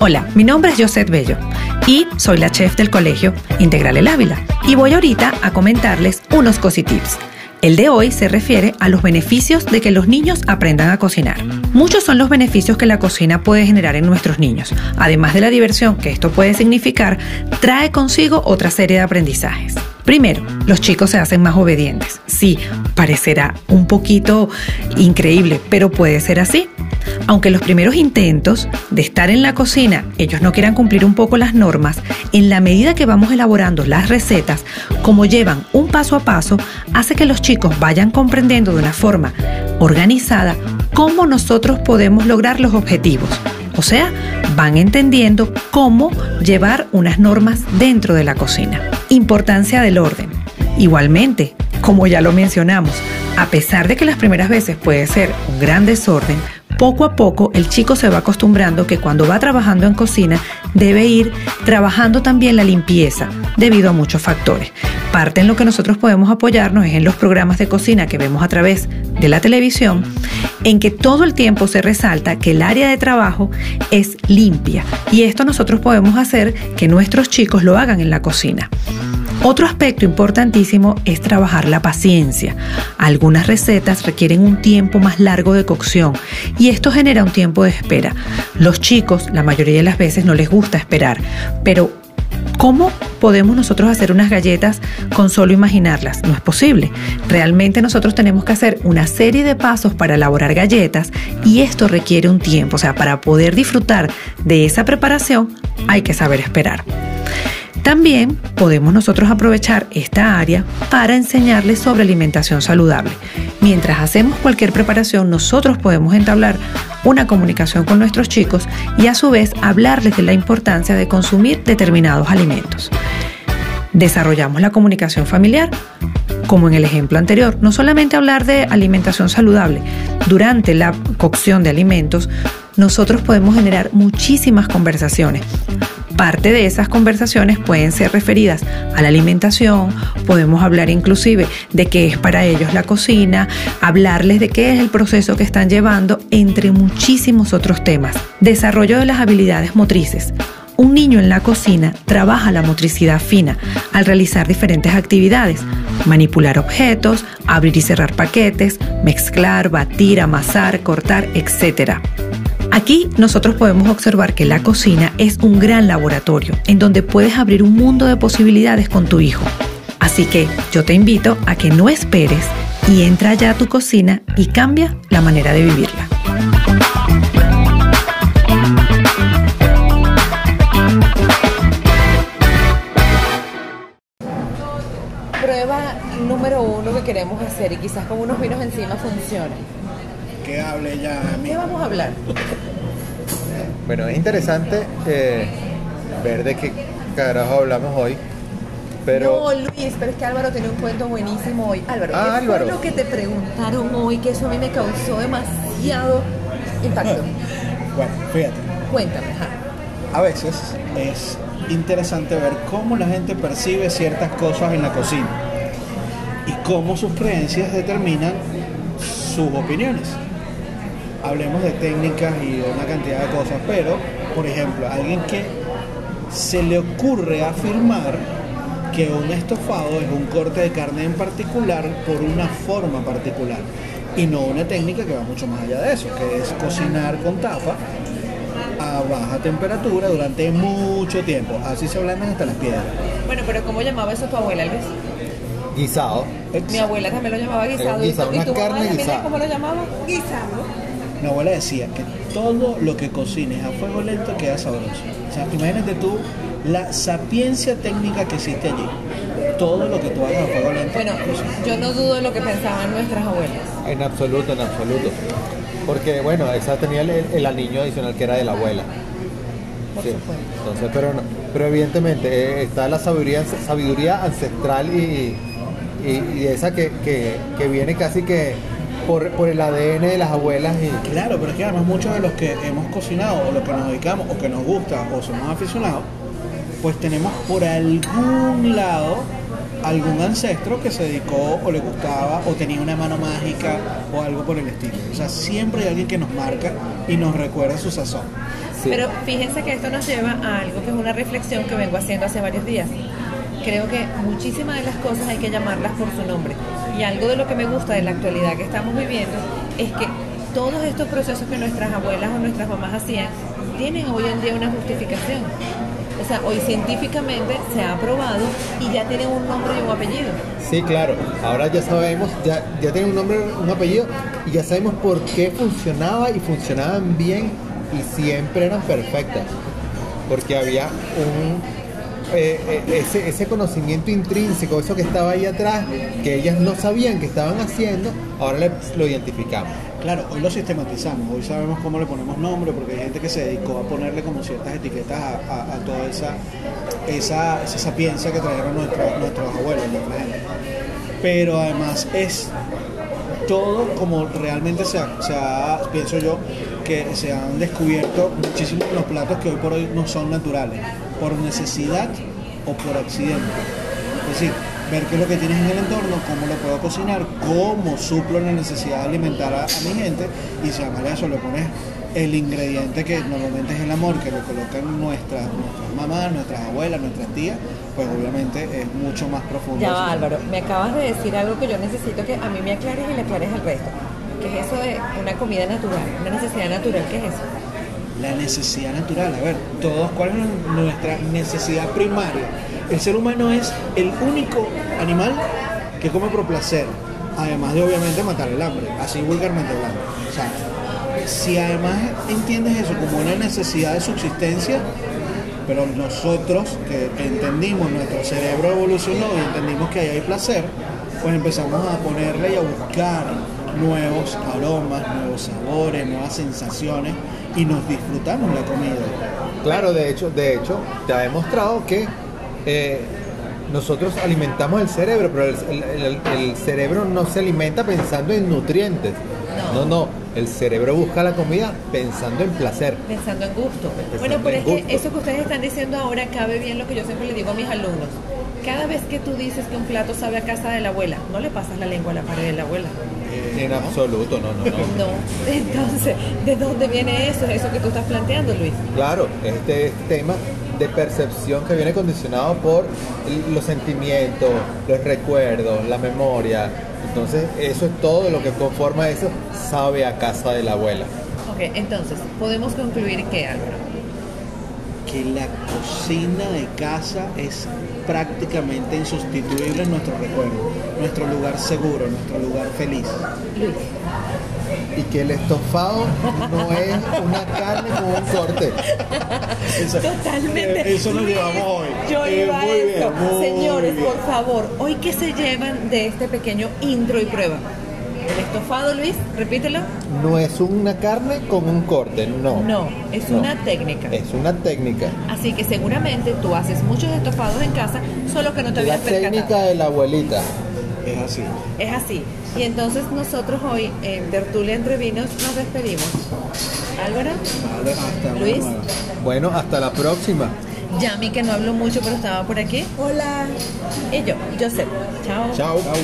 Hola, mi nombre es Josette Bello y soy la chef del colegio Integral El Ávila. Y voy ahorita a comentarles unos cositips. El de hoy se refiere a los beneficios de que los niños aprendan a cocinar. Muchos son los beneficios que la cocina puede generar en nuestros niños. Además de la diversión que esto puede significar, trae consigo otra serie de aprendizajes. Primero, los chicos se hacen más obedientes. Sí, parecerá un poquito increíble, pero puede ser así. Aunque los primeros intentos de estar en la cocina ellos no quieran cumplir un poco las normas, en la medida que vamos elaborando las recetas, como llevan un paso a paso, hace que los chicos vayan comprendiendo de una forma organizada cómo nosotros podemos lograr los objetivos. O sea, van entendiendo cómo llevar unas normas dentro de la cocina. Importancia del orden. Igualmente, como ya lo mencionamos, a pesar de que las primeras veces puede ser un gran desorden, poco a poco el chico se va acostumbrando que cuando va trabajando en cocina debe ir trabajando también la limpieza debido a muchos factores. Parte en lo que nosotros podemos apoyarnos es en los programas de cocina que vemos a través de la televisión, en que todo el tiempo se resalta que el área de trabajo es limpia y esto nosotros podemos hacer que nuestros chicos lo hagan en la cocina. Otro aspecto importantísimo es trabajar la paciencia. Algunas recetas requieren un tiempo más largo de cocción y esto genera un tiempo de espera. Los chicos la mayoría de las veces no les gusta esperar, pero ¿Cómo podemos nosotros hacer unas galletas con solo imaginarlas? No es posible. Realmente nosotros tenemos que hacer una serie de pasos para elaborar galletas y esto requiere un tiempo. O sea, para poder disfrutar de esa preparación hay que saber esperar. También podemos nosotros aprovechar esta área para enseñarles sobre alimentación saludable. Mientras hacemos cualquier preparación, nosotros podemos entablar una comunicación con nuestros chicos y a su vez hablarles de la importancia de consumir determinados alimentos. Desarrollamos la comunicación familiar, como en el ejemplo anterior, no solamente hablar de alimentación saludable, durante la cocción de alimentos, nosotros podemos generar muchísimas conversaciones Parte de esas conversaciones pueden ser referidas a la alimentación, podemos hablar inclusive de qué es para ellos la cocina, hablarles de qué es el proceso que están llevando, entre muchísimos otros temas. Desarrollo de las habilidades motrices. Un niño en la cocina trabaja la motricidad fina al realizar diferentes actividades, manipular objetos, abrir y cerrar paquetes, mezclar, batir, amasar, cortar, etc. Aquí nosotros podemos observar que la cocina es un gran laboratorio en donde puedes abrir un mundo de posibilidades con tu hijo. Así que yo te invito a que no esperes y entra ya a tu cocina y cambia la manera de vivirla. Prueba número uno que queremos hacer y quizás con unos vinos encima funcione que hable ya. ¿Qué vamos a hablar? Bueno, es interesante eh, ver de qué carajo hablamos hoy. Pero... No, Luis, pero es que Álvaro tiene un cuento buenísimo hoy. Álvaro, ah, ¿qué Álvaro. fue lo que te preguntaron hoy que eso a mí me causó demasiado impacto? Bueno, fíjate. Cuéntame, A veces es interesante ver cómo la gente percibe ciertas cosas en la cocina y cómo sus creencias determinan sus opiniones hablemos de técnicas y de una cantidad de cosas, pero, por ejemplo, alguien que se le ocurre afirmar que un estofado es un corte de carne en particular por una forma particular y no una técnica que va mucho más allá de eso, que es cocinar con tapa a baja temperatura durante mucho tiempo. Así se ablandan hasta las piedras. Bueno, pero ¿cómo llamaba eso tu abuela, Luis? Guisado. Mi abuela también lo llamaba guisado. guisado, ¿Y, una tu mamá carne también guisada. cómo lo llamaba? Guisado. Mi abuela decía que todo lo que cocines a fuego lento queda sabroso. O sea, imagínate tú la sapiencia técnica que existe allí. Todo lo que tú hagas a fuego lento. Bueno, yo no dudo de lo que pensaban nuestras abuelas. En absoluto, en absoluto. Porque, bueno, esa tenía el, el anillo adicional que era de la abuela. Por Sí. supuesto. Entonces, pero, no- pero evidentemente eh, está la sabiduría, sabiduría ancestral y, y- y esa que, que- que viene casi que por, por el ADN de las abuelas y Claro, pero es que además muchos de los que hemos cocinado o los que nos dedicamos o que nos gusta o somos aficionados, pues tenemos por algún lado algún ancestro que se dedicó o le gustaba o tenía una mano mágica o algo por el estilo. O sea, siempre hay alguien que nos marca y nos recuerda su sazón. Sí. Pero fíjense que esto nos lleva a algo que es una reflexión que vengo haciendo hace varios días. Creo que muchísimas de las cosas hay que llamarlas por su nombre. Y algo de lo que me gusta de la actualidad que estamos viviendo es que todos estos procesos que nuestras abuelas o nuestras mamás hacían tienen hoy en día una justificación. O sea, hoy científicamente se ha aprobado y ya tienen un nombre y un apellido. Sí, claro. Ahora ya sabemos, ya, ya tienen un nombre, un apellido y ya sabemos por qué funcionaba y funcionaban bien y siempre eran perfectas. Porque había un eh, eh, ese, conocimiento intrínseco, eso que estaba ahí atrás, que ellas no sabían que estaban haciendo, ahora le- lo identificamos. Claro, hoy lo sistematizamos, hoy sabemos cómo le ponemos nombre, porque hay gente que se dedicó a ponerle como ciertas etiquetas a, toda esa, esa, esa que trajeron nuestros, nuestros abuelos, nuestra gente. Pero además es todo como realmente se ha, se ha- pienso yo, que se han descubierto muchísimos los platos que hoy por hoy no son naturales, por necesidad o por accidente. Es decir, ver qué es lo que tienes en el entorno, cómo lo puedo cocinar, cómo suplo la necesidad de alimentar a, a mi gente y si además a eso le pones el ingrediente que normalmente es el amor que le colocan nuestras, nuestras mamás, nuestras abuelas, nuestras tías, pues obviamente es mucho más profundo. Ya va, Álvaro, me acabas de decir algo que yo necesito que a mí me aclares y le aclares al resto. ¿Qué es eso de una comida natural? Una necesidad natural, ¿qué es eso? La necesidad natural, a ver, todos, ¿cuál es nuestra necesidad primaria? El ser humano es el único animal que come por placer, además de obviamente matar el hambre, así vulgarmente hablando. O sea, si además entiendes eso como una necesidad de subsistencia, pero nosotros que entendimos, nuestro cerebro evolucionó y entendimos que ahí hay placer, pues empezamos a ponerle y a buscar nuevos aromas, nuevos sabores, nuevas sensaciones y nos disfrutamos la comida. Claro, de hecho, de hecho, te ha demostrado que eh, nosotros alimentamos el cerebro, pero el, el- el- el cerebro no se alimenta pensando en nutrientes. No. No, no, el cerebro busca la comida pensando en placer. Pensando en gusto. Pensando Bueno, pero es que eso que ustedes están diciendo ahora cabe bien lo que yo siempre le digo a mis alumnos. Cada vez que tú dices que un plato sabe a casa de la abuela, no le pasas la lengua a la pared de la abuela. En absoluto, no, no, no. No. Entonces, ¿de dónde viene eso? Eso que tú estás planteando, Luis. Claro, este tema de percepción que viene condicionado por los sentimientos, los recuerdos, la memoria. Entonces, eso es todo lo que conforma eso, sabe a casa de la abuela. Ok, entonces, podemos concluir que, Álvaro, Que la cocina de casa es prácticamente insustituible en nuestro recuerdo, nuestro lugar seguro, nuestro lugar feliz. Luis, Y que el estofado no es una carne con un corte. Eso- Totalmente. eh, Eso Luis, llevamos hoy. Yo Eh, iba a bien, muy Señores, bien. por favor, hoy que se llevan de este pequeño intro y prueba. El estofado, Luis, repítelo. No es una carne con un corte, no. No, es No. una técnica. Es una técnica. Así que seguramente tú haces muchos estofados en casa, solo que no te La habías percatado. técnica de la abuelita. Es así. Es así. Y entonces nosotros hoy en Tertulia Entre Vinos nos despedimos. Álvaro, Vale, hasta Luis. nueva. Bueno, hasta la próxima. Yami, que no hablo mucho, pero estaba por aquí. Hola. Y yo, Joseph. Chao. Chao. Chau.